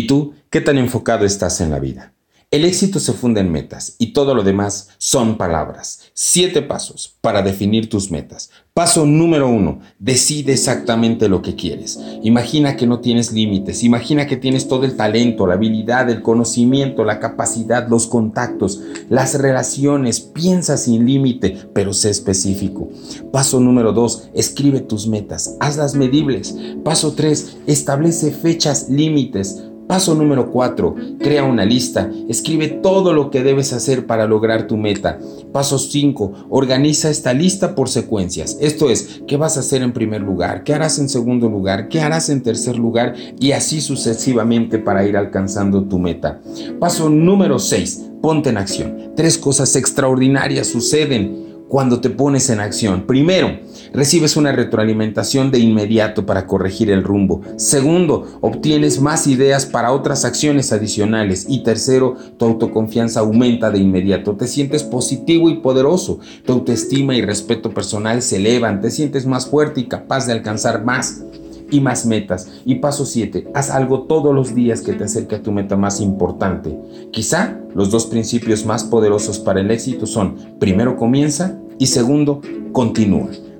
¿Y tú qué tan enfocado estás en la vida? El éxito se funda en metas y todo lo demás son palabras. Siete pasos para definir tus metas. Paso número uno, decide exactamente lo que quieres. Imagina que no tienes límites, imagina que tienes todo el talento, la habilidad, el conocimiento, la capacidad, los contactos, las relaciones. Piensa sin límite, pero sé específico. Paso número dos, escribe tus metas, hazlas medibles. Paso tres, establece fechas límites. Paso número 4. Crea una lista. Escribe todo lo que debes hacer para lograr tu meta. Paso 5. Organiza esta lista por secuencias. Esto es, ¿qué vas a hacer en primer lugar? ¿Qué harás en segundo lugar? ¿Qué harás en tercer lugar? Y así sucesivamente para ir alcanzando tu meta. Paso número 6. Ponte en acción. Tres cosas extraordinarias suceden cuando te pones en acción. Primero, recibes una retroalimentación de inmediato para corregir el rumbo. Segundo, obtienes más ideas para otras acciones adicionales. Y tercero, tu autoconfianza aumenta de inmediato. Te sientes positivo y poderoso. Tu autoestima y respeto personal se elevan. Te sientes más fuerte y capaz de alcanzar más y más metas. Y paso 7, haz algo todos los días que te acerque a tu meta más importante. Quizá los dos principios más poderosos para el éxito son, primero comienza y segundo, continúa.